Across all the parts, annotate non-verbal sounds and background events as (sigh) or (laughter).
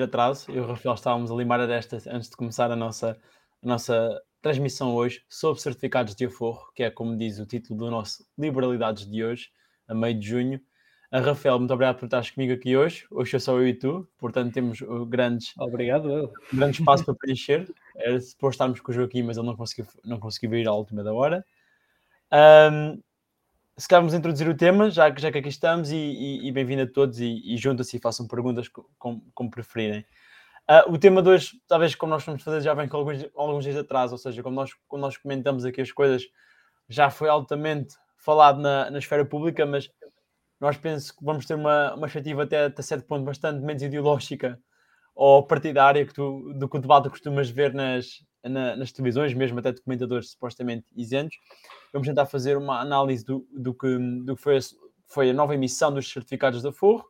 atraso. Eu e o Rafael estávamos a limar a desta antes de começar a nossa, a nossa transmissão hoje sobre certificados de aforro, que é como diz o título do nosso Liberalidades de hoje, a meio de junho. A Rafael, muito obrigado por estares comigo aqui hoje. Hoje é só eu e tu, portanto temos grandes, obrigado, eu. grande espaço para preencher. Era suposto estarmos com o Joaquim, mas ele não conseguiu, não conseguiu vir à última da hora. Um, se calhar vamos introduzir o tema, já, já que aqui estamos, e, e, e bem-vindo a todos, e, e juntam-se e façam perguntas como, como preferirem. Uh, o tema de hoje, talvez como nós vamos fazer, já vem com alguns, alguns dias atrás, ou seja, como nós, como nós comentamos aqui as coisas, já foi altamente falado na, na esfera pública, mas nós penso que vamos ter uma, uma perspectiva até, até certo ponto bastante menos ideológica ou partidária que tu, do que o debate costumas ver nas, na, nas televisões, mesmo até de comentadores supostamente isentos. Vamos tentar fazer uma análise do, do, que, do que foi, a, foi a nova emissão dos certificados da Forro,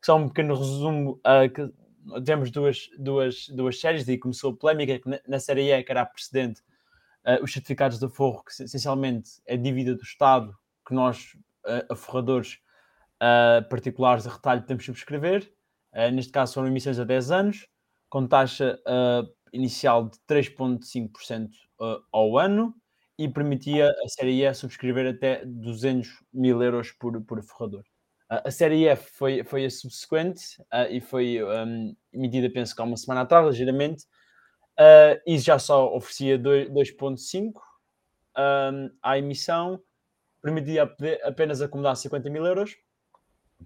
que são um pequeno resumo. Uh, que tivemos duas, duas, duas séries e começou a polémica que na, na série E, que era a precedente, uh, os certificados da Forro, que essencialmente é dívida do Estado que nós, uh, aforradores uh, particulares de retalho, podemos subscrever. neste caso, foram emissões a 10 anos, com taxa inicial de 3,5% ao ano e permitia a Série E subscrever até 200 mil euros por, por ferrador. a Série F foi, foi a subsequente uh, e foi um, emitida, penso que há uma semana atrás, ligeiramente, uh, e já só oferecia 2,5 um, à emissão, permitia apenas acumular 50 mil euros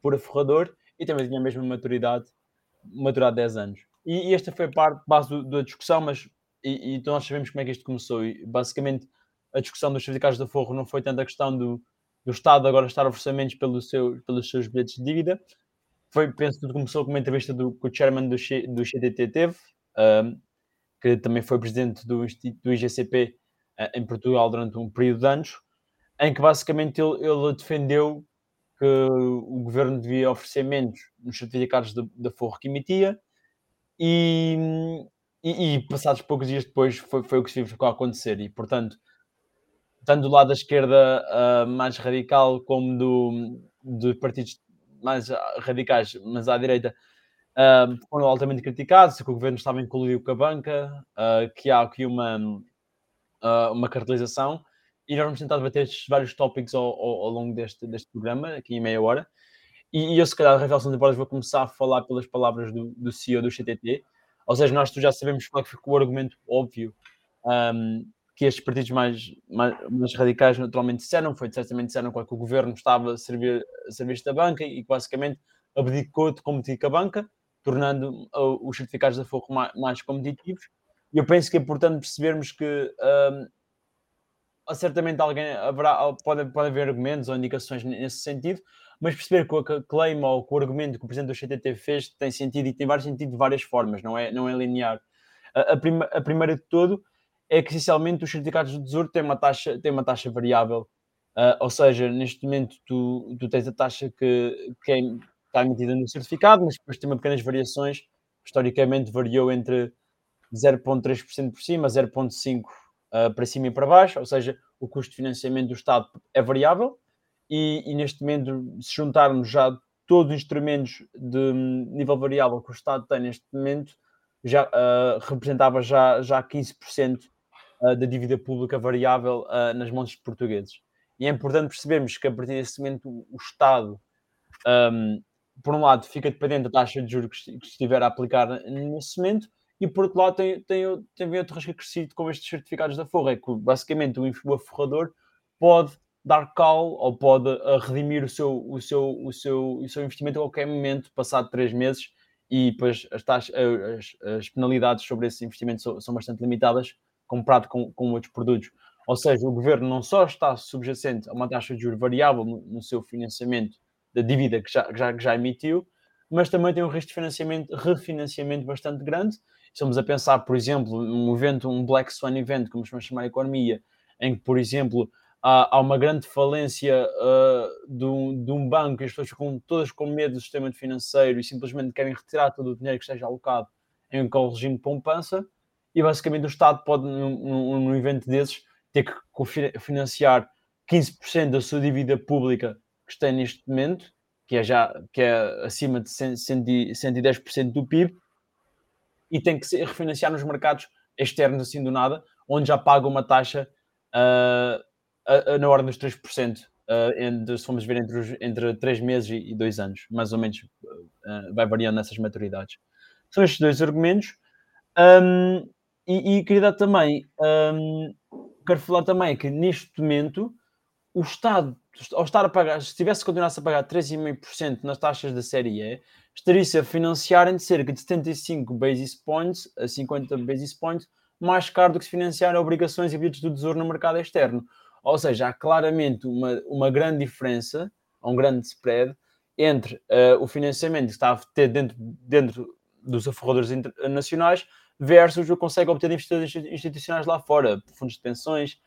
por ferrador e também tinha a mesma maturidade, maturidade de 10 anos. E, esta foi a parte base da discussão, mas e, e, então nós sabemos como é que isto começou. E, basicamente, a discussão dos certificados de forro não foi tanto a questão do, do Estado agora estar a orçamentos pelo seu, pelos seus bilhetes de dívida. Foi, penso que começou com uma entrevista do, que o chairman do, do CDT teve, um, que também foi presidente do, do IGCP uh, eh, em Portugal durante um período de anos, em que basicamente ele, ele defendeu que o governo devia oferecer menos nos certificados da Forro que emitia e, e, e, passados poucos dias depois foi, foi o que se ficou a acontecer. E portanto tanto do lado da esquerda uh, mais radical como do, dos partidos mais radicais, mas à direita, uh, foram altamente criticados, que o governo estava incluído com a banca, uh, que há aqui uma, uma cartelização, e nós vamos tentar debater estes vários tópicos ao, ao, ao, longo deste, deste programa, aqui em meia hora. E, e eu, se calhar, Rafael de Borges, vou começar a falar pelas palavras do, do CEO do CTT. Ou seja, nós já sabemos qual é que ficou o argumento óbvio um, que estes partidos mais, mais, mais, radicais naturalmente disseram, foi certamente disseram que o governo estava a servir a serviço da banca e basicamente abdicou de competir com a banca, tornando os certificados da Foco mais, mais, competitivos. E eu penso que é importante percebermos que um, certamente alguém haverá, pode, pode haver argumentos ou indicações nesse sentido, mas perceber que o claim ou que o argumento que o presidente do CTT fez tem sentido e tem vários sentido de várias formas, não é, não é linear. A, a, a primeira de todo é que essencialmente os certificados de tesouro têm uma taxa, têm uma taxa variável, uh, ou seja, neste momento tu, tu tens a taxa que, que é, está emitida no certificado, mas depois tem pequenas variações, historicamente variou entre 0,3% por cima, 0,5% uh, para cima e para baixo, ou seja, o custo de financiamento do Estado é variável, e, e neste momento, se juntarmos já todos os instrumentos de nível variável que o Estado tem neste momento, já uh, representava já, já 15% uh, da dívida pública variável uh, nas mãos dos portugueses. E é importante percebermos que a partir desse momento o Estado, um, por um lado, fica dependente da taxa de juros que estiver a aplicar nesse momento, e por outro lado tem, tem, tem outro risco acrescido com estes certificados da Forra, é que basicamente o aforrador pode dar call ou pode uh, redimir o seu, o, seu, o, seu, o seu investimento a qualquer momento, passado três meses, e depois as, taxas, as, as penalidades sobre esse investimento são, são bastante limitadas, comparado com, com outros produtos. Ou seja, o governo não só está subjacente a uma taxa de juros variável no, no seu financiamento da dívida que já, que já, que já emitiu, mas também tem um risco de financiamento, refinanciamento bastante grande. Estamos a pensar, por exemplo, num evento, um Black Swan event, como se chama a economia, em que, por exemplo, há, há uma grande falência uh, de, um, de, um, banco e as pessoas ficam todas com medo do sistema financeiro e simplesmente querem retirar todo o dinheiro que esteja alocado em um regime de poupança e basicamente o Estado pode, num, num evento desses, ter que financiar 15% da sua dívida pública que tem neste momento, que é já que é acima de 110% do PIB, e tem que se refinanciar nos mercados externos assim do nada, onde já paga uma taxa uh, na ordem dos 3%, uh, entre, se formos ver entre, os, entre 3 meses e 2 anos, mais ou menos uh, vai variando nessas maturidades. São estes dois argumentos. Um, e, e queria dar também, um, quero falar também que neste momento o Estado, ao estar a pagar, se tivesse continuasse a pagar 3,5% nas taxas da série E, estaria-se a financiar em cerca de 75 basis points a 50 basis points mais caro do que se financiar obrigações e bilhetes do tesouro no mercado externo. Ou seja, há claramente uma, uma grande diferença, um grande spread entre uh, o financiamento que está a ter dentro, dentro dos aforradores nacionais versus o que consegue obter de investidores institucionais lá fora, fundos de pensões,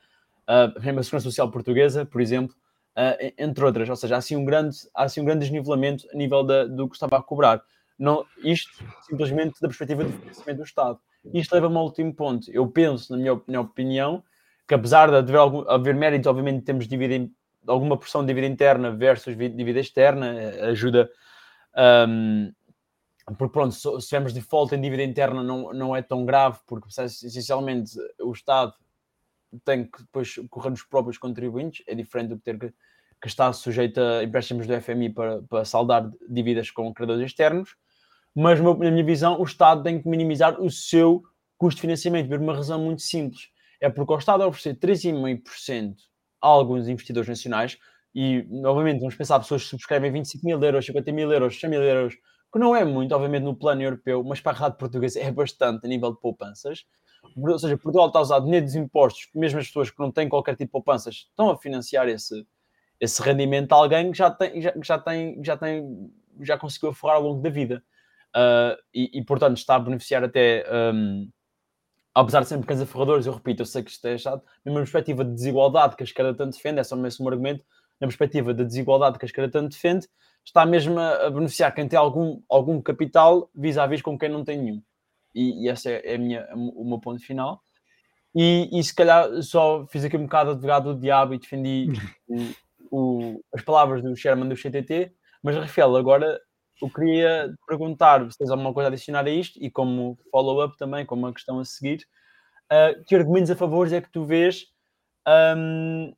uh, a Segurança Social Portuguesa, por exemplo, uh, entre outras. Ou seja, há assim um grande, há assim um grande desnivelamento a nível da, do que estava a cobrar. Não, isto simplesmente da perspectiva do financiamento do Estado. Isto leva-me ao último ponto. Eu penso, na minha, minha opinião, que apesar de haver, algum, haver mérito, obviamente temos dívida, alguma porção de dívida interna versus dívida externa, eh, ajuda. Um, porque pronto, se tivermos default em dívida interna não, não é tão grave, porque essencialmente o Estado tem que depois correr nos próprios contribuintes, é diferente do que ter que, que estar sujeito a empréstimos do FMI para, para saldar dívidas com credores externos mas na minha visão o Estado tem que minimizar o seu custo de financiamento por uma razão muito simples. É porque o Estado oferecer 3,5% a alguns investidores nacionais, e novamente vamos pensar pessoas que subscrevem 25 mil euros, 50 mil euros, 100 mil euros, que não é muito, obviamente, no plano europeu, mas para a rádio portuguesa é bastante a nível de poupanças. Ou seja, Portugal está a usar dinheiro dos impostos, mesmo as pessoas que não têm qualquer tipo de poupanças estão a financiar esse, esse rendimento a alguém que já tem, já, já tem, já tem, já conseguiu aforrar ao longo da vida uh, e, e, portanto está a beneficiar até, um, apesar de serem pequenos aferradores, eu repito, eu sei que isto é chato, numa perspectiva de desigualdade que a esquerda tanto defende, é só mesmo um argumento, na perspectiva da desigualdade que a esquerda tanto defende, está mesmo a, beneficiar quem tem algum, algum capital vis-à-vis com quem não tem nenhum. E, e esse é, é minha, o meu ponto final. E, e, se calhar só fiz aqui um bocado advogado do diabo e defendi (laughs) o, o, as palavras do Sherman do CTT, mas Rafael, agora eu queria perguntar se tens alguma coisa a adicionar a isto e como follow-up também, como uma questão a seguir, uh, que argumentos a favor é que tu vês um,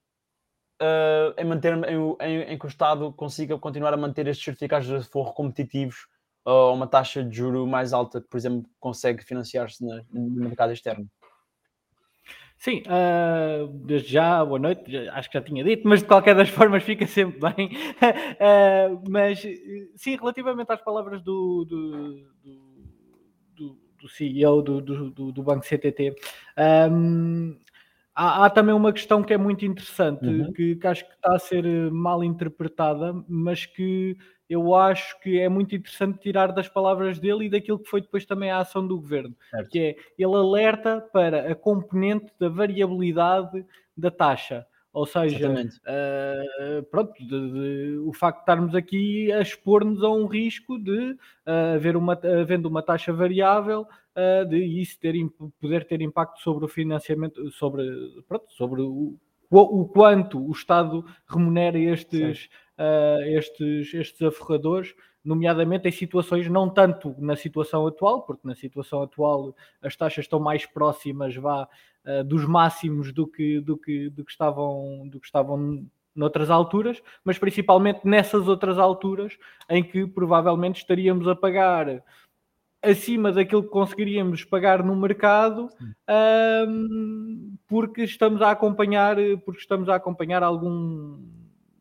uh, em, manter, em, em, em, que o Estado consiga continuar a manter estes certificados de forro competitivos a uma taxa de juro mais alta que, por exemplo, consegue financiar-se no mercado externo? Sim, uh, desde já, boa noite, acho que já tinha dito, mas de qualquer das (laughs) formas fica sempre bem. Uh, mas sim, relativamente às palavras do, do, do, do CEO do, do, do, Banco CTT, um, há, há, também uma questão que é muito interessante, uhum. que, que acho que está a ser mal interpretada, mas que eu acho que é muito interessante tirar das palavras dele e daquilo que foi depois também a ação do governo, certo. que é ele alerta para a componente da variabilidade da taxa. Ou seja, uh, pronto, de, de, o facto de estarmos aqui a expor-nos a um risco de uh, haver uma, havendo uma taxa variável, uh, de isso ter, poder ter impacto sobre o financiamento, sobre, pronto, sobre o, o, o quanto o Estado remunera estes, uh, estes, estes aforradores, nomeadamente em situações, não tanto na situação atual, porque na situação atual as taxas estão mais próximas vá, uh, dos máximos do que, do, que, do, que estavam, do que estavam noutras alturas, mas principalmente nessas outras alturas em que provavelmente estaríamos a pagar acima daquilo que conseguiríamos pagar no mercado um, porque estamos a acompanhar porque estamos a acompanhar algum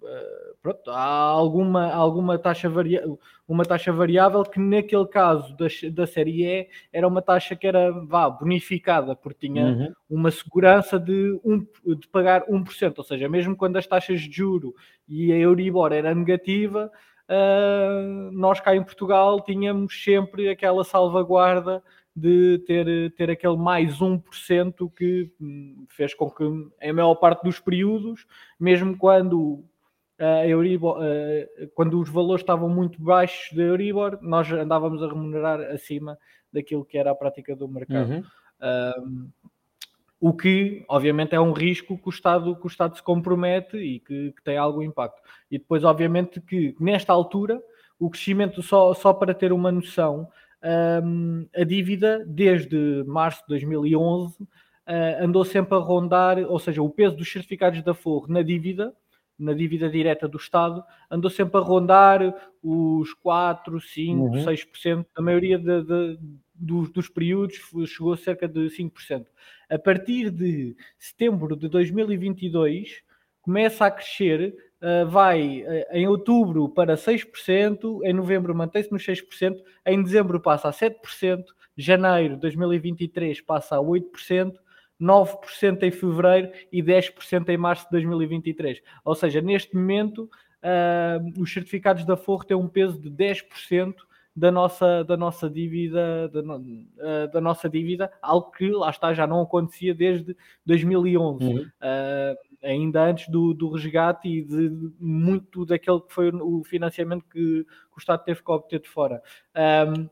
uh, pronto, há alguma, alguma taxa, varia uma taxa variável que naquele caso da, da série E era uma taxa que era vá, bonificada, porque tinha uhum. uma segurança de, um, de pagar 1%, ou seja, mesmo quando as taxas de juro e a Euribor era negativa, uh, nós cá em Portugal tínhamos sempre aquela salvaguarda de ter, ter aquele mais 1% que hum, fez com que, em maior parte dos períodos, mesmo quando a Euribor, quando os valores estavam muito baixos da Euribor, nós andávamos a remunerar acima daquilo que era a prática do mercado. Uhum. Um, o que, obviamente, é um risco que o Estado, que o Estado se compromete e que, que tem algum impacto. E depois, obviamente, que nesta altura, o crescimento, só, só para ter uma noção, um, a dívida, desde março de 2011, uh, andou sempre a rondar, ou seja, o peso dos certificados da Forro na dívida, na dívida direta do Estado, andou sempre a rondar os 4, 5, uhum. 6%, a maioria de, de, dos, dos períodos chegou a cerca de 5%. A partir de setembro de 2022, começa a crescer, uh, vai uh, em outubro para 6%, em novembro mantém-se nos 6%, em dezembro passa a 7%, janeiro de 2023 passa a 8%, 9% em fevereiro e 10% em março de 2023. Ou seja, neste momento, uh, os certificados da Forro têm um peso de 10% da nossa, da nossa dívida, da, uh, da, nossa dívida, algo que lá está já não acontecia desde 2011, uhum. uh, ainda antes do, do resgate e de muito daquele que foi o financiamento que, que o Estado teve que obter de fora. Um,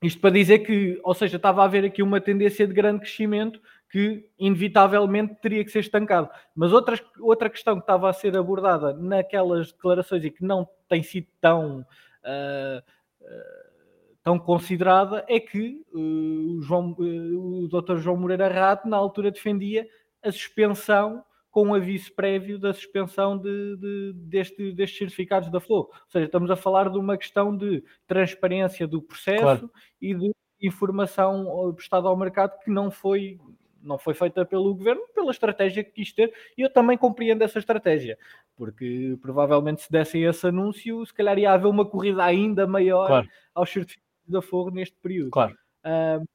isto para dizer que, ou seja, estava a haver aqui uma tendência de grande crescimento que inevitavelmente teria que ser estancado. Mas outra, outra questão que estava a ser abordada naquelas declarações e que não tem sido tão, uh, uh, tão considerada é que uh, o, João, o Dr. João Moreira Rato, na altura, defendia a suspensão com um aviso prévio da suspensão de, de, deste, destes certificados da Flow. Ou seja, estamos a falar de uma questão de transparência do processo claro. e de informação prestada ao mercado que não foi não foi feita pelo governo, pela estratégia que quis ter, e eu também compreendo essa estratégia, porque provavelmente se dessem esse anúncio, se calhar ia haver uma corrida ainda maior claro. aos certificados da Fogo neste período. Claro. Uh,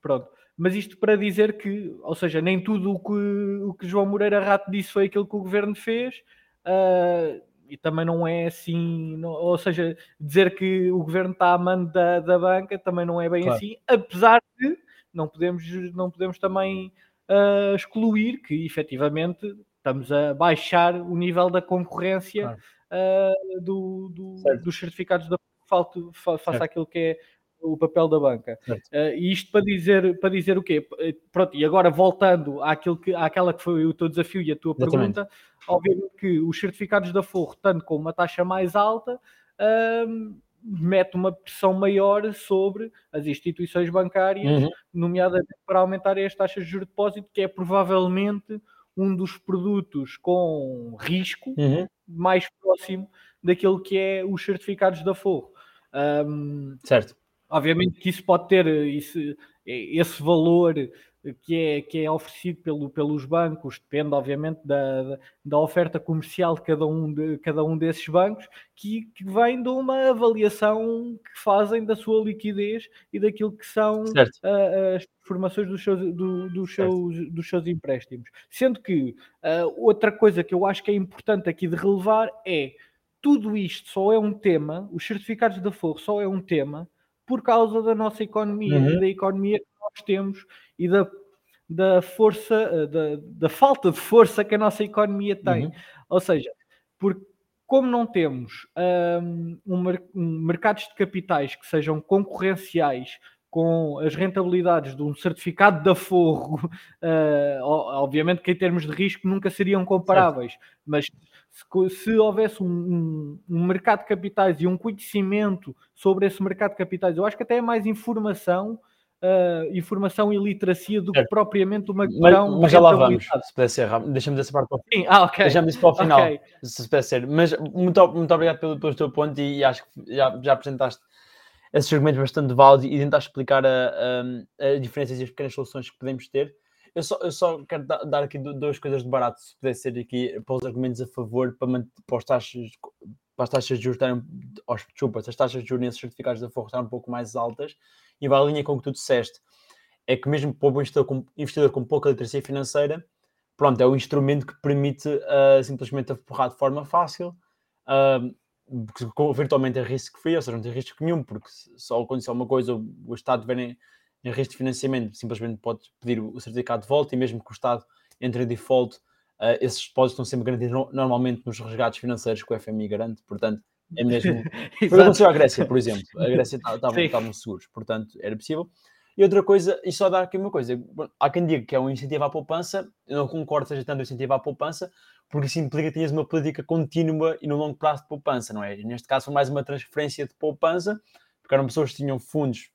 pronto. Mas isto para dizer que, ou seja, nem tudo o que, o que João Moreira Rato disse foi aquilo que o governo fez, uh, e também não é assim, não, ou seja, dizer que o governo está a mando da, da banca também não é bem claro. assim, apesar de não podemos, não podemos também uh, excluir que efetivamente estamos a baixar o nível da concorrência claro. uh, do, do, dos certificados da falta face àquilo que é o papel da banca. Uh, e isto para dizer, para dizer o quê? Pronto, e agora voltando àquilo que, àquela que foi o teu desafio e a tua Exatamente. pergunta, obviamente que os certificados da Forro, tanto com uma taxa mais alta, uh, mete uma pressão maior sobre as instituições bancárias, uhum. nomeadamente para aumentar as taxas de juros de depósito, que é provavelmente um dos produtos com risco uhum. mais próximo daquilo que é os certificados da Forro. Um, certo. Obviamente que isso pode ter esse, esse valor que é, que é oferecido pelo, pelos bancos, depende obviamente da, da oferta comercial de cada um, de, cada um desses bancos, que, que vem de uma avaliação que fazem da sua liquidez e daquilo que são uh, as informações dos seus, do, dos, seus, dos seus empréstimos. Sendo que uh, outra coisa que eu acho que é importante aqui de relevar é tudo isto só é um tema, os certificados da Forro só é um tema por causa da nossa economia uhum. e da economia que nós temos e da, da força, eh, da, da falta de força que a nossa economia tem. Uhum. Ou seja, porque como não temos um, um, um, mercados de capitais que sejam concorrenciais com as rentabilidades de um certificado de aforro, (laughs) uh, obviamente que em termos de risco nunca seriam comparáveis, certo. mas se, se houvesse um, um, mercado de capitais e um conhecimento sobre esse mercado de capitais, eu acho que até é mais informação uh, informação e literacia do que propriamente uma questão. Mas, mas já lá vamos, se puder ser rápido. Deixa-me essa parte para o final. Ah, ok. Deixa-me isso para o final, okay. se puder ser. Mas muito, muito obrigado pelo, pelo teu ponto e, e acho que já, já apresentaste esses argumentos bastante válidos e tentaste explicar a, a, a diferenças e as pequenas soluções que podemos ter. Eu só, eu só quero dar aqui duas coisas de barato, se puder ser aqui, para os argumentos a favor, para, para, as, taxas, para as taxas de juros estarem, desculpa, as taxas de juros nesses certificados da Forro estarem um pouco mais altas, e vai à linha com o que tu disseste, é que mesmo para o investidor com, investidor com pouca literacia financeira, pronto, é um instrumento que permite uh, simplesmente aforrar de forma fácil, uh, virtualmente é risco free, ou seja, não tem risco nenhum, porque só acontecer alguma coisa, o Estado em, em risco de financiamento, simplesmente pode pedir o certificado de volta, e mesmo que o Estado entre em default, uh, esses depósitos estão sempre garantidos no, normalmente nos resgates financeiros que o FMI garante, portanto, é mesmo. (laughs) Foi o que aconteceu à Grécia, por exemplo. A Grécia estavam (laughs) seguros, portanto era possível. E outra coisa, e só dar aqui uma coisa: há quem diga que é um incentivo à poupança, eu não concordo seja tanto um incentivo à poupança, porque isso implica que tenhas uma política contínua e no longo prazo de poupança, não é? Neste caso, foi mais uma transferência de poupança porque eram pessoas que tinham fundos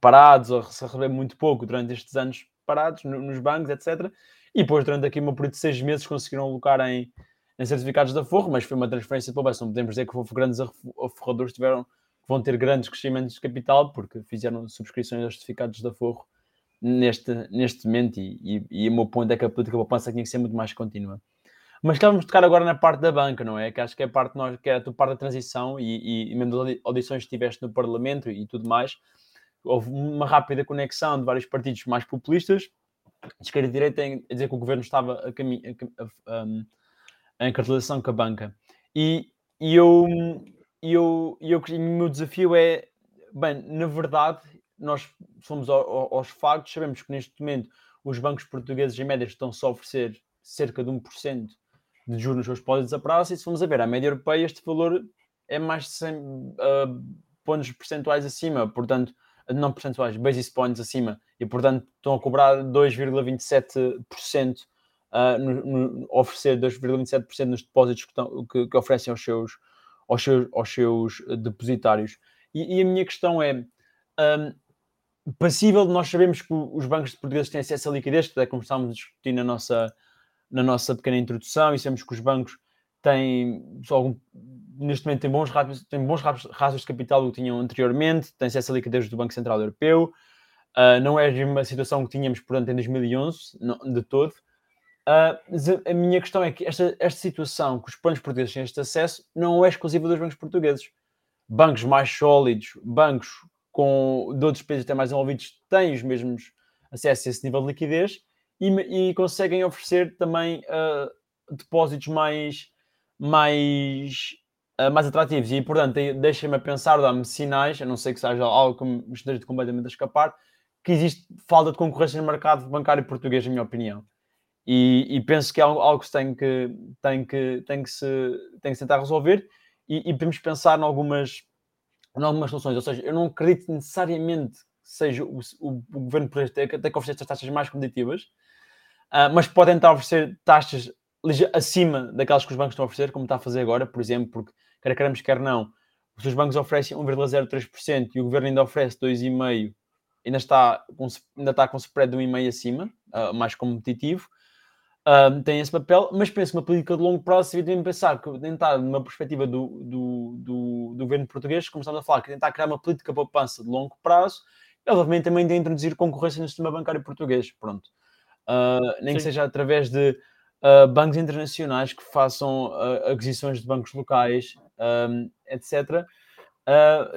parados ou se receber muito pouco durante estes anos parados nos bancos, etc. E depois, durante aqui uma período de seis meses, conseguiram alocar em, em certificados da Forro, mas foi uma transferência de poupança. Não podemos dizer que houve grandes aforradores tiveram, vão ter grandes crescimentos de capital, porque fizeram subscrições aos certificados da Forro neste, neste momento. E, e, e o meu ponto é que a política de poupança tinha que ser muito mais contínua. Mas estávamos a tocar agora na parte da banca, não é? Que acho que é a parte, nós, que é a tua parte da transição e, e, e mesmo das audições que tiveste no Parlamento e tudo mais, houve uma rápida conexão de vários partidos mais populistas, esquerda e direita, em dizer que o governo estava a, a, a, a, em cartelização com a banca. E, e eu, eu, eu, o meu desafio é, bem, na verdade, nós somos aos factos, sabemos que neste momento os bancos portugueses em média estão só a oferecer cerca de 1% de juros nos seus depósitos a prazo, e se formos a ver a média europeia, este valor é mais de 100 uh, pontos percentuais acima, portanto, não percentuais, basis points acima, e portanto estão a cobrar 2,27%, no, no, oferecer 2,27% nos depósitos que, que, que, oferecem aos seus, aos seus, aos seus depositários. E, e a minha questão é. Um, passível, nós sabemos que os bancos portugueses têm acesso à liquidez, que é como estávamos a discutir na nossa, na nossa pequena introdução, e sabemos que os bancos têm, algum, neste momento, têm bons, têm bons rastros de capital do que tinham anteriormente, têm acesso à liquidez do Banco Central Europeu. Uh, não é a mesma situação que tínhamos, portanto, em 2011, não, de todo. Uh, a minha questão é que esta, esta situação que os bancos portugueses têm este acesso não é exclusiva dos bancos portugueses. Bancos mais sólidos, bancos com, de outros países até mais envolvidos, têm os mesmos acessos a esse nível de liquidez e, e conseguem oferecer também uh, depósitos mais, mais, uh, mais atrativos. E, portanto, deixem-me pensar, dá-me sinais, a não sei que seja algo que me esteja completamente a escapar, que existe falta de concorrência no mercado bancário português, na minha opinião. E, e, penso que é algo, que, tem que, tem que tem que se tem que tentar resolver e, e podemos pensar em algumas, em algumas soluções. Ou seja, eu não acredito necessariamente que seja o, o, o governo por ter, ter que oferecer estas taxas mais competitivas, uh, mas pode tentar oferecer taxas acima daquelas que os bancos estão a oferecer, como está a fazer agora, por exemplo, porque quer queremos, quer não, os seus bancos oferecem 1,03% e o governo ainda oferece 2,5%, ainda está com, ainda está com spread de 1,5% acima, uh, mais competitivo. Uh, tem esse papel, mas penso que uma política de longo prazo seria também pensar que tentar, numa perspectiva do, do, do, do, governo português, como estamos a falar, que tentar criar uma política de poupança de longo prazo, e obviamente também de introduzir concorrência no sistema bancário português, pronto. Uh, nem Sim. que seja através de uh, bancos internacionais que façam uh, aquisições de bancos locais, um, etc.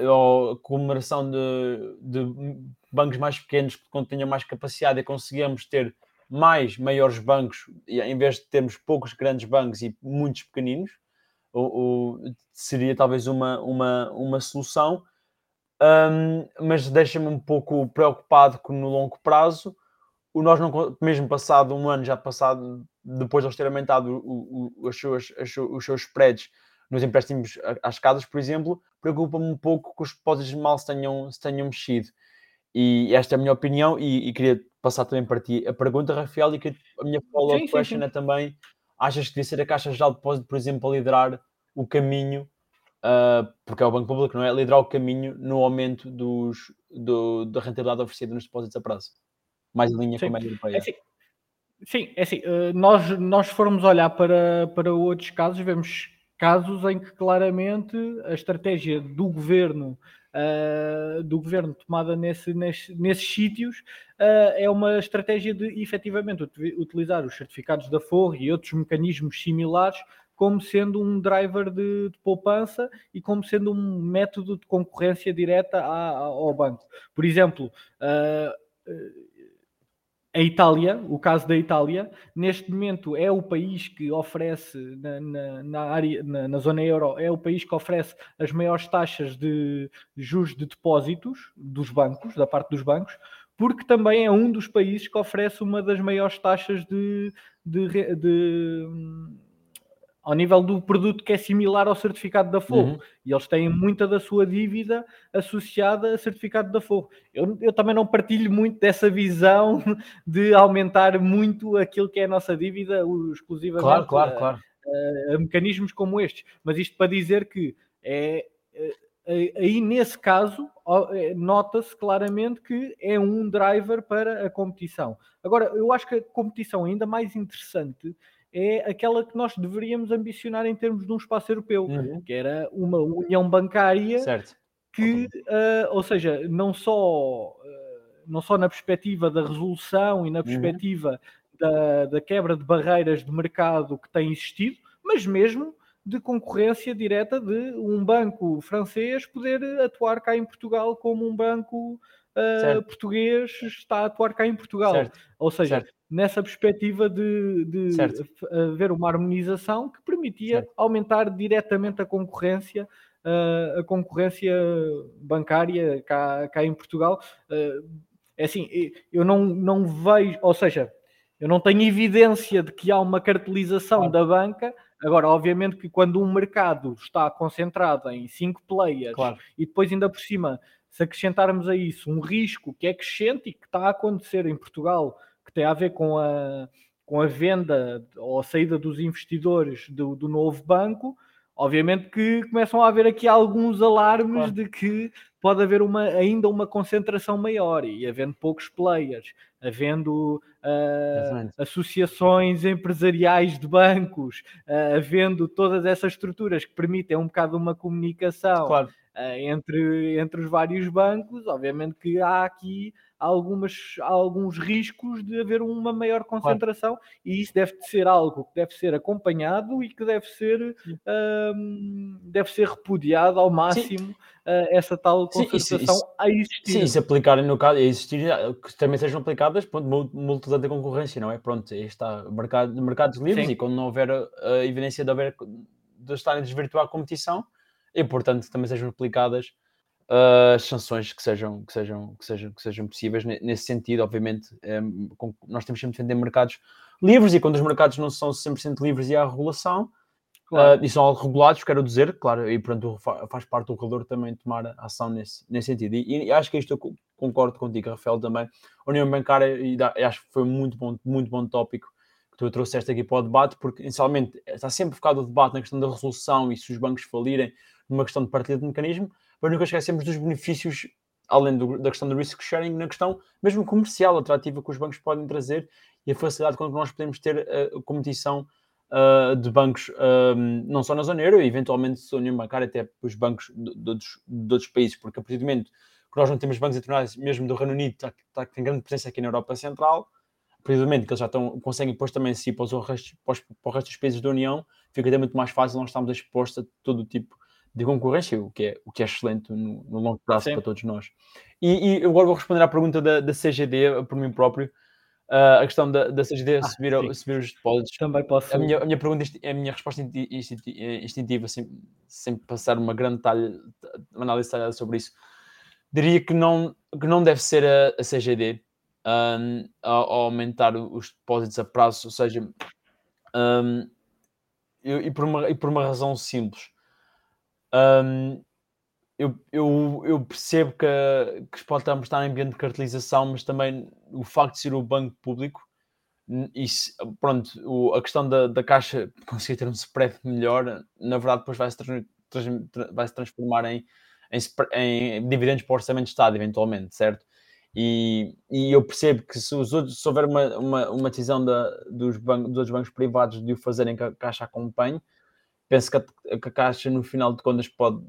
Ou comemoração de, de, bancos mais pequenos que tenham mais capacidade e conseguimos ter mais maiores bancos, em vez de termos poucos grandes bancos e muitos pequeninos, ou seria talvez uma, uma, uma solução. Um, mas deixa-me um pouco preocupado que no longo prazo, o nós não, mesmo passado um ano já passado, depois de eles terem aumentado o, o, os, seus, os seus spreads nos empréstimos às casas, por exemplo, preocupa-me um pouco que os depósitos mal se tenham, se tenham mexido. E esta é a minha opinião, e, e queria passar também para ti a pergunta, Rafael, e que a minha follow-up question sim. é também: achas que devia ser a Caixa Geral de Depósito, por exemplo, a liderar o caminho, uh, porque é o Banco Público, não é? Liderar o caminho no aumento dos, do, da rentabilidade oferecida nos depósitos a prazo, mais em linha sim. com a média europeia. É assim, sim, é assim, uh, nós, nós formos olhar para, para outros casos, vemos casos em que claramente a estratégia do governo uh, do governo tomada nesse, nesse, nesses sítios uh, é uma estratégia de efetivamente utilizar os certificados da Forro e outros mecanismos similares como sendo um driver de, de, poupança e como sendo um método de concorrência direta a, ao banco. Por exemplo, uh, a Itália, o caso da Itália, neste momento é o país que oferece na, na, na área, na, na, zona euro, é o país que oferece as maiores taxas de juros de depósitos dos bancos, da parte dos bancos, porque também é um dos países que oferece uma das maiores taxas de, de, de ao nível do produto que é similar ao certificado da Forro. Uhum. E eles têm muita da sua dívida associada a certificado da Forro. Eu, eu também não partilho muito dessa visão (laughs) de aumentar muito aquilo que é a nossa dívida exclusivamente claro, claro, claro. A, a, a mecanismos como estes. Mas isto para dizer que é, aí nesse caso é, nota-se claramente que é um driver para a competição. Agora, eu acho que a competição ainda mais interessante é aquela que nós deveríamos ambicionar em termos de um espaço europeu, uhum. que era uma união bancária certo. que, uh, ou seja, não só, uh, não só na perspectiva da resolução e na uhum. perspectiva uhum. da, da quebra de barreiras de mercado que tem existido, mas mesmo de concorrência direta de um banco francês poder atuar cá em Portugal como um banco uh, português está a atuar cá em Portugal. Certo. Ou seja, certo. nessa perspectiva de, de haver uma harmonização que permitia aumentar diretamente a concorrência. Uh, a concorrência bancária cá, cá em Portugal uh, é assim, eu não, não vejo, ou seja, eu não tenho evidência de que há uma cartelização claro. da banca Agora, obviamente que quando um mercado está concentrado em cinco players claro. e depois ainda por cima, se acrescentarmos a isso um risco que é crescente e que está a acontecer em Portugal, que tem a ver com a, com a venda ou a saída dos investidores do, do novo banco, obviamente que começam a haver aqui alguns alarmes claro. de que pode haver uma, ainda uma concentração maior e havendo poucos players, havendo uh, associações empresariais de bancos, uh, havendo todas essas estruturas que permitem um bocado uma comunicação claro. Uh, entre, entre os vários bancos, obviamente que há aqui algumas, alguns riscos de haver uma maior concentração claro. e isso deve ser algo que deve ser acompanhado e que deve ser, um, deve ser repudiado ao máximo uh, essa tal concentração sim, isso, a existir. Sim, se aplicarem no caso, a existir, que também sejam aplicadas pronto, multas de concorrência, não é? Pronto, está mercado, mercados livres sim. e quando não houver a evidência de, haver, de estarem a desvirtuar a competição, é importante também sejam aplicadas uh, sanções que sejam, que, sejam, que, sejam, que sejam possíveis nesse sentido. Obviamente, é, com, nós temos sempre de defender mercados livres e quando os mercados não são 100% livres e há regulação, claro. uh, e são regulados, quero dizer, claro, e portanto faz parte do regulador também tomar ação nesse, nesse sentido. E, e, acho que isto eu concordo contigo, Rafael, também. A União Bancária, e dá, acho que foi muito bom, muito bom tópico que tu trouxeste aqui para o debate, porque inicialmente está sempre focado o debate na questão da resolução e se os bancos falirem, numa questão de partilha de mecanismo, mas nunca esquecemos dos benefícios, além do, da questão do risk sharing, na questão mesmo comercial atrativa que os bancos podem trazer e a facilidade com que nós podemos ter a, a competição uh, de bancos, um, não só na zona euro, eventualmente se a União Bancária, até os bancos de, de, outros, de, outros, países, porque a partir do momento que nós não temos bancos internacionais, mesmo do Reino Unido, tá, tá, tem grande presença aqui na Europa Central, momento que eles já estão, conseguem depois também se para, para, para, o resto dos países da União, fica até muito mais fácil nós estarmos expostos a todo tipo de concorrência, o que é, o que é excelente no, no longo prazo Sim. para todos nós. E, e, agora vou responder à pergunta da, da CGD por mim próprio. Uh, a questão da, da CGD ah, subir, subir os depósitos. Também posso. A minha, a minha pergunta, a minha resposta instintiva, sem, sem passar uma grande talha, uma análise detalhada sobre isso, diria que não, que não deve ser a, a CGD um, a, a, aumentar os depósitos a prazo, ou seja, um, e, por uma, e por uma razão simples um, eu, eu, eu, percebo que, que pode estar em ambiente de cartelização, mas também o facto de ser o banco público, isso, pronto, o, a questão da, da caixa (laughs) conseguir ter um spread melhor, na verdade, depois vai se, vai transformar em, em, em, dividendos para o orçamento de Estado, eventualmente, certo? E, e eu percebo que se, os outros, se houver uma, uma, uma decisão da, dos, bancos, dos outros bancos privados de o fazerem que a caixa acompanhe, penso que a, que a Caixa, no final de contas, pode,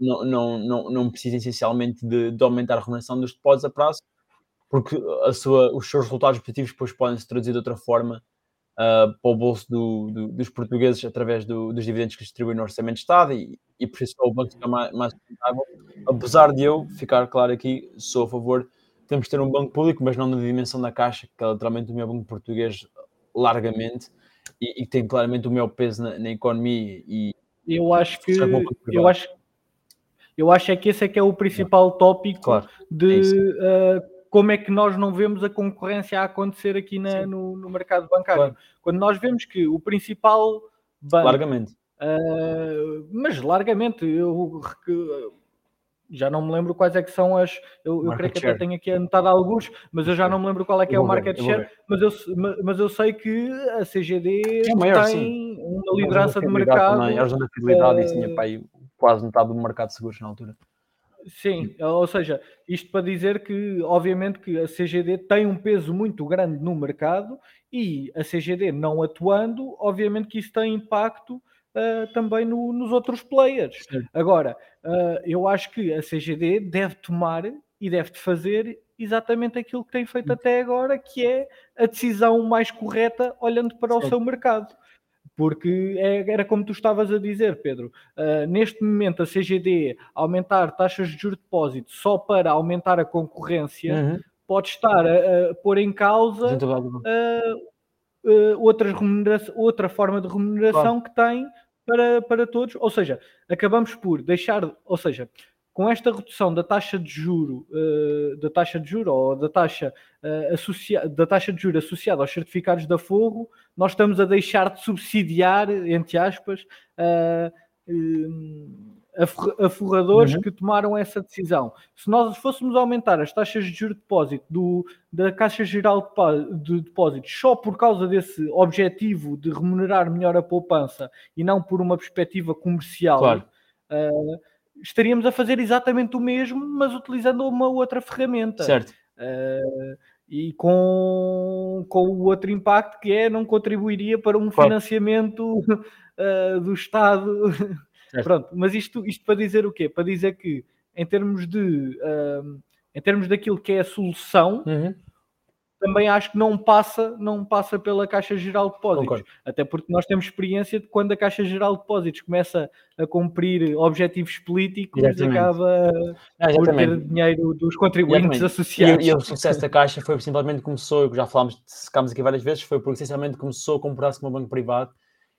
não, não, não, não precisa essencialmente de, de aumentar a remuneração dos depósitos a prazo, porque a sua, os seus resultados positivos depois podem se traduzir de outra forma uh, para o bolso do, do, dos portugueses através do, dos dividendos que distribuem no Orçamento de Estado e, e por isso o banco fica mais, mais sustentável. Apesar de eu ficar claro aqui, sou a favor, temos de ter um banco público, mas não na dimensão da Caixa, que é literalmente o meu banco português largamente e, e tem claramente o meu peso na, na economia e eu acho que eu acho eu acho é que esse é que é o principal tópico claro, de é uh, como é que nós não vemos a concorrência a acontecer aqui na, no, no, mercado bancário. Claro. Quando nós vemos que o principal banco, largamente, uh, mas largamente, eu já não me lembro quais é que são as. Eu, eu creio que share. até tenho aqui anotado alguns, mas eu já não me lembro qual é que é o market ver, share. Mas eu, mas eu sei que a CGD é maior, tem sim. uma liderança de mercado. Também, a zona de fidelidade uh, e tinha para aí quase metade do mercado de seguros na altura. Sim, ou seja, isto para dizer que, obviamente, que a CGD tem um peso muito grande no mercado e a CGD não atuando, obviamente que isso tem impacto uh, também no, nos outros players. Sim. Agora, uh, eu acho que a CGD deve tomar e deve fazer exatamente aquilo que tem feito hum. até agora, que é a decisão mais correta olhando para Sim. o seu mercado. Porque é, era como tu estavas a dizer, Pedro. Uh, neste momento, a CGD aumentar taxas de juros de depósito só para aumentar a concorrência uhum. pode estar a, a, pôr em causa uh, uh, outras outra forma de remuneração claro. que tem para, para todos. Ou seja, acabamos por deixar, ou seja, com esta redução da taxa de juro, uh, da taxa de juro ou da taxa, uh, da taxa de juro associada aos certificados da Forro, nós estamos a deixar de subsidiar, entre aspas, uh, aforradores uhum. que tomaram essa decisão. Se nós fôssemos aumentar as taxas de juros de depósito do, da Caixa Geral de Depósitos só por causa desse objetivo de remunerar melhor a poupança e não por uma perspectiva comercial, claro. uh, estaríamos a fazer exatamente o mesmo, mas utilizando uma outra ferramenta. Certo. Uh, e com, com o outro impacto que é não contribuiria para um claro. financiamento uh, (laughs) do Estado. (laughs) Certo. Pronto, mas isto, isto para dizer o quê? Para dizer que em termos de em termos daquilo que é a solução, uhum também acho que não passa, não passa pela Caixa Geral de Depósitos. Concordo. Até porque nós temos experiência de quando a Caixa Geral de Depósitos começa a cumprir objetivos políticos, exatamente. acaba ah, por ter dinheiro dos contribuintes exatamente. associados. E, e, o sucesso da Caixa foi simplesmente começou, já falámos, secámos aqui várias vezes, foi porque essencialmente começou a comprar-se como um banco privado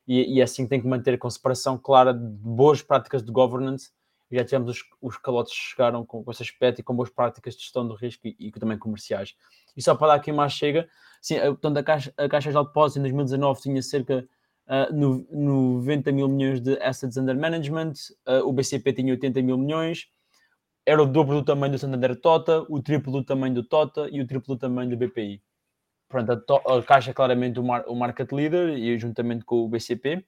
e, e assim tem que manter com separação clara de boas práticas de governance já tivemos os, os calotes chegaram com, com esse aspecto e com boas práticas de gestão do risco e, e também comerciais. E só para dar aqui mais chega, sim, portanto, a Caixa, a Caixa de Depósito em 2019 tinha cerca uh, no, 90 mil milhões de assets under management, uh, o BCP tinha 80 mil milhões, era o dobro do tamanho do Santander Tota, o triplo do tamanho do Tota e o triplo do tamanho do BPI. Pronto, a, a Caixa é claramente o, mar, o market leader e juntamente com o BCP.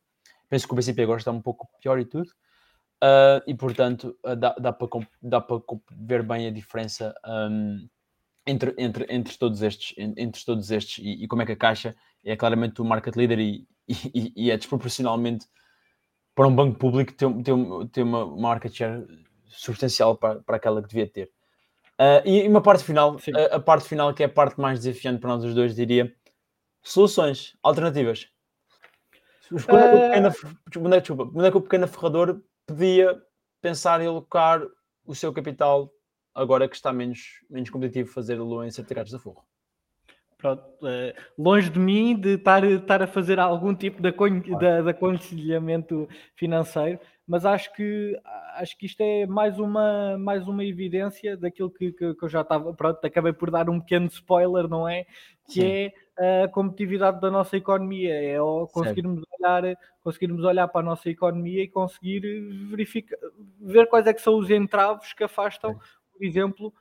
Penso que o BCP agora está um pouco pior e tudo. Uh, e portanto uh, dá, dá para ver bem a diferença um, entre, entre, entre todos estes, entre todos estes e, e, como é que a Caixa é claramente o market leader (laughs) e, e, e é desproporcionalmente para um banco público ter, ter, ter uma market share substancial para, para aquela que devia ter. Uh, e uma parte final, a, a, parte final que é a parte mais desafiante para nós os dois, diria soluções, alternativas. Quando é, que o pequeno, é, desculpa, quando é que o pequeno ferrador podia pensar em alocar o seu capital agora que está menos, menos competitivo fazê-lo em certificados da Forro. Pronto, uh, longe de mim de estar, estar a fazer algum tipo de, de, de aconselhamento financeiro, mas acho que acho que isto é mais uma, mais uma evidência daquilo que, que, que eu já estava, pronto, acabei por dar um pequeno spoiler, não é? Que Sim. é a competitividade da nossa economia, é conseguirmos olhar, conseguirmos olhar para a nossa economia e conseguir verificar, ver quais é que são os entraves que afastam, Sim. por exemplo,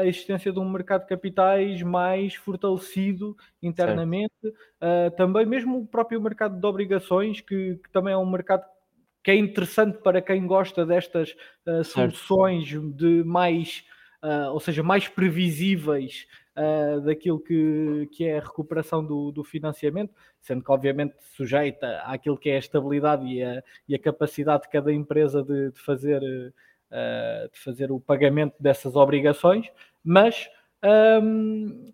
a existência de um mercado de capitais mais fortalecido internamente, uh, também mesmo o próprio mercado de obrigações, que, que, também é um mercado que é interessante para quem gosta destas uh, soluções de mais, uh, ou seja, mais previsíveis uh, daquilo que, que é a recuperação do, do financiamento, sendo que obviamente sujeita àquilo que é a estabilidade e a, e a capacidade de cada empresa de, de fazer, uh, de fazer o pagamento dessas obrigações, mas um,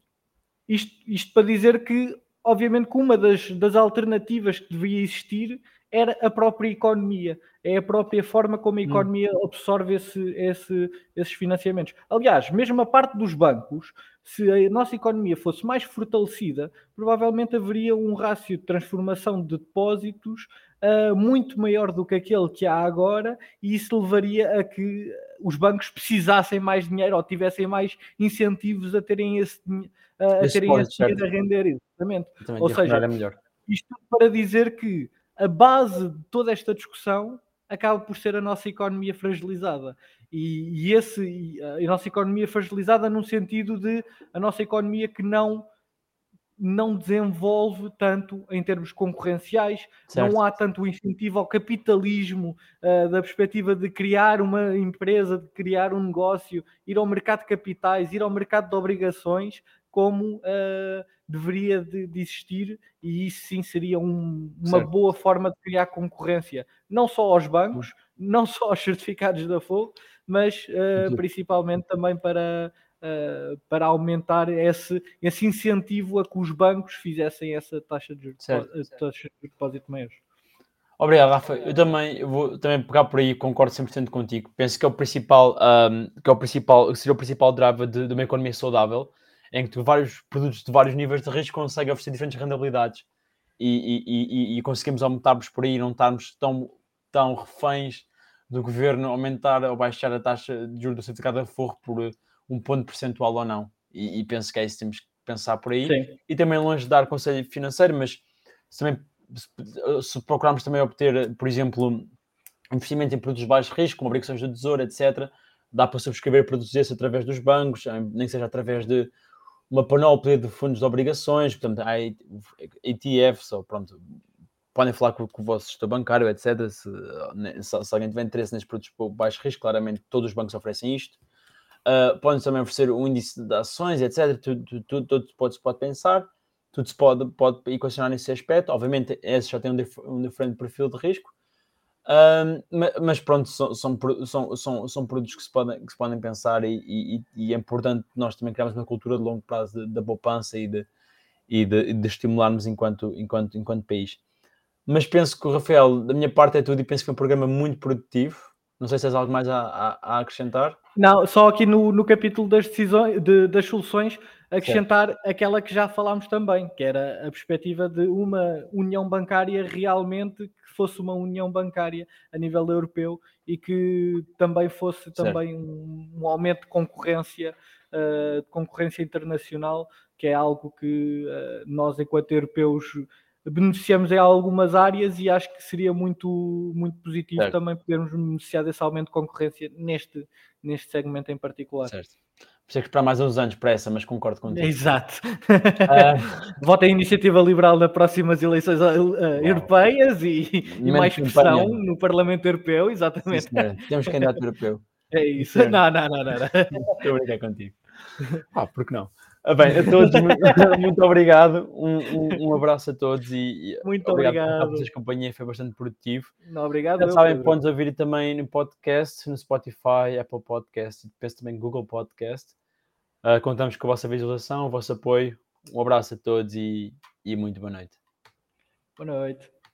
isto, isto para dizer que obviamente que uma das, das alternativas que devia existir era a própria economia, é a própria forma como a hum. economia absorve esse, esse, esses financiamentos. Aliás, mesmo a parte dos bancos, se a nossa economia fosse mais fortalecida, provavelmente haveria um rácio de transformação de depósitos uh, muito maior do que aquele que há agora, e isso levaria a que os bancos precisassem mais dinheiro ou tivessem mais incentivos a terem esse, uh, a terem esse dinheiro a render. Exatamente. Ou seja, isto para dizer que a base de toda esta discussão acaba por ser a nossa economia fragilizada. E, e esse, a nossa economia fragilizada num sentido de a nossa economia que não não desenvolve tanto em termos concorrenciais, Certo. não há tanto incentivo ao capitalismo uh, da perspectiva de criar uma empresa, de criar um negócio, ir ao mercado de capitais, ir ao mercado de obrigações, como uh, deveria de, de, existir, e isso sim seria um, uma certo. boa forma de criar concorrência, não só aos bancos, não só aos certificados da Fogo, mas uh, principalmente também para para aumentar esse, esse incentivo a que os bancos fizessem essa taxa de, certo, taxa de depósito maior. Obrigado, Rafa. Eu também vou também pegar por aí, concordo 100% contigo. Penso que é o principal, um, que é o principal, seria o principal driver de, de, uma economia saudável, em que tu, vários produtos de vários níveis de risco conseguem oferecer diferentes rentabilidades e, e, e, e conseguimos aumentarmos por aí, não estarmos tão, tão reféns do governo aumentar ou baixar a taxa de juros do certificado de forro por um ponto percentual ou não. E, e, penso que é isso que temos que pensar por aí. Sim. E também longe de dar conselho financeiro, mas se também se procurarmos também obter, por exemplo, investimento em produtos de baixo risco, como obrigações do tesouro, etc., dá para subscrever produtos desses através dos bancos, nem que seja através de uma panóplia de fundos de obrigações, portanto, há ETFs, ou pronto, podem falar com, com o vosso gestor bancário, etc. Se, se, se alguém tiver interesse nestes produtos de baixo risco, claramente todos os bancos oferecem isto. Uh, podem também oferecer um índice de ações, etc. Tudo, tudo, tudo, tudo se pode pensar, tudo se pode, pode equacionar nesse aspecto. Obviamente, esse já tem um, dif um diferente perfil de risco, uh, mas pronto, são, são, são, são, são produtos que se podem, que se podem pensar e, e, e é importante nós também criarmos uma cultura de longo prazo da poupança e de, e de, de estimularmos enquanto, enquanto, enquanto país. Mas penso que o Rafael, da minha parte, é tudo e penso que foi um programa muito produtivo. Não sei se tens algo mais a, a, a acrescentar. Não, só aqui no, no capítulo das decisões, de, das soluções, acrescentar certo. aquela que já falámos também, que era a perspectiva de uma união bancária realmente que fosse uma união bancária a nível europeu e que também fosse também um, um, aumento de concorrência, uh, de concorrência internacional, que é algo que uh, nós, enquanto europeus, beneficiamos em algumas áreas e acho que seria muito, muito positivo certo. também podermos beneficiar desse aumento de concorrência neste, neste segmento em particular. Certo. Precisa que esperar mais uns anos para essa, mas concordo contigo. Exato. Uh... (laughs) Vota a iniciativa liberal nas próximas eleições uh, europeias e, e mais pressão no Parlamento Europeu, exatamente. Sim, Temos candidato europeu. É isso. Não, não, não, não. Estou a brincar contigo. Ah, porque não? Ah, bem, a todos, muito, (laughs) muito obrigado. Um, um, um, abraço a todos e muito obrigado. obrigado. A companhia foi bastante produtivo. Não, obrigado. Já sabem, podem ouvir também no podcast, no Spotify, Apple Podcast depois também Google Podcast. Uh, contamos com a vossa visualização, o vosso apoio. Um abraço a todos e, e muito boa noite. Boa noite.